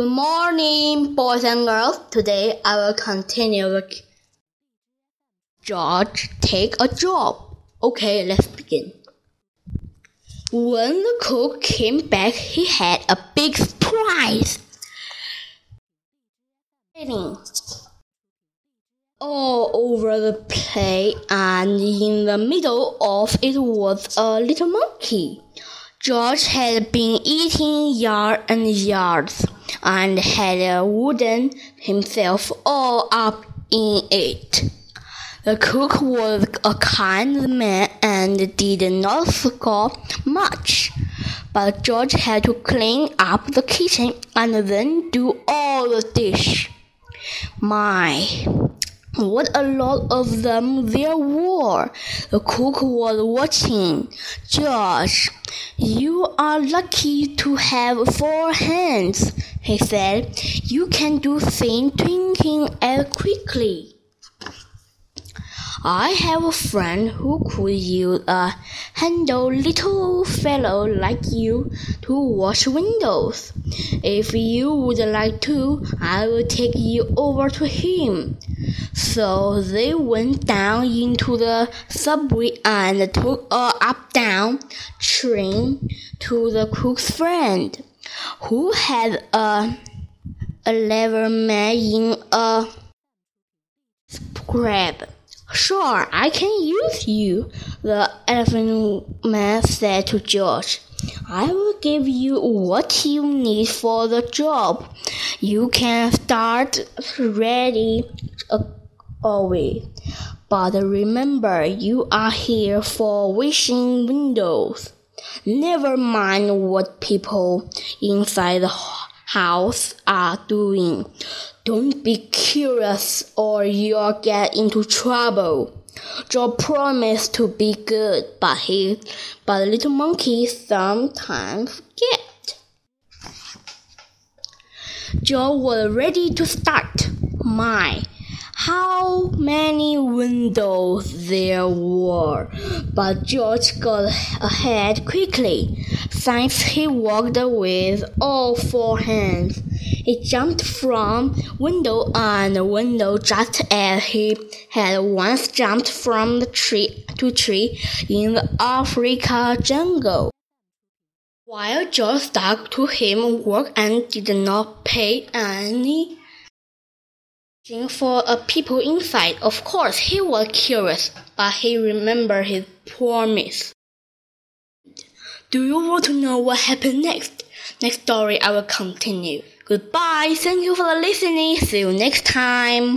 Good morning, boys and girls. Today I will continue with George take a job. Okay, let's begin. When the cook came back, he had a big surprise. All over the plate, and in the middle of it was a little monkey. George had been eating yards and yards and had wooden himself all up in it. The cook was a kind man and did not scold much, but George had to clean up the kitchen and then do all the dish. My, what a lot of them there were! The cook was watching. George, you are lucky to have four hands, he said. You can do things twinkling as uh, quickly. I have a friend who could use a handle little fellow like you to wash windows. If you would like to, I will take you over to him. So they went down into the subway and took a up down train to the cook's friend, who had a a lever man in a crab. Sure, I can use you, the elephant man said to George. I will give you what you need for the job. You can start ready away. But remember, you are here for washing windows. Never mind what people inside the house are doing. Don't be curious or you'll get into trouble. Joe promised to be good, but he, but the little monkey sometimes forget. Joe was ready to start. My, how many windows there were! But George got ahead quickly. Since he walked with all four hands, he jumped from window on window just as he had once jumped from the tree to tree in the Africa jungle. While George stuck to him work and did not pay any for a people inside. Of course, he was curious, but he remembered his promise. Do you want to know what happened next? Next story I will continue. Goodbye. Thank you for listening. See you next time.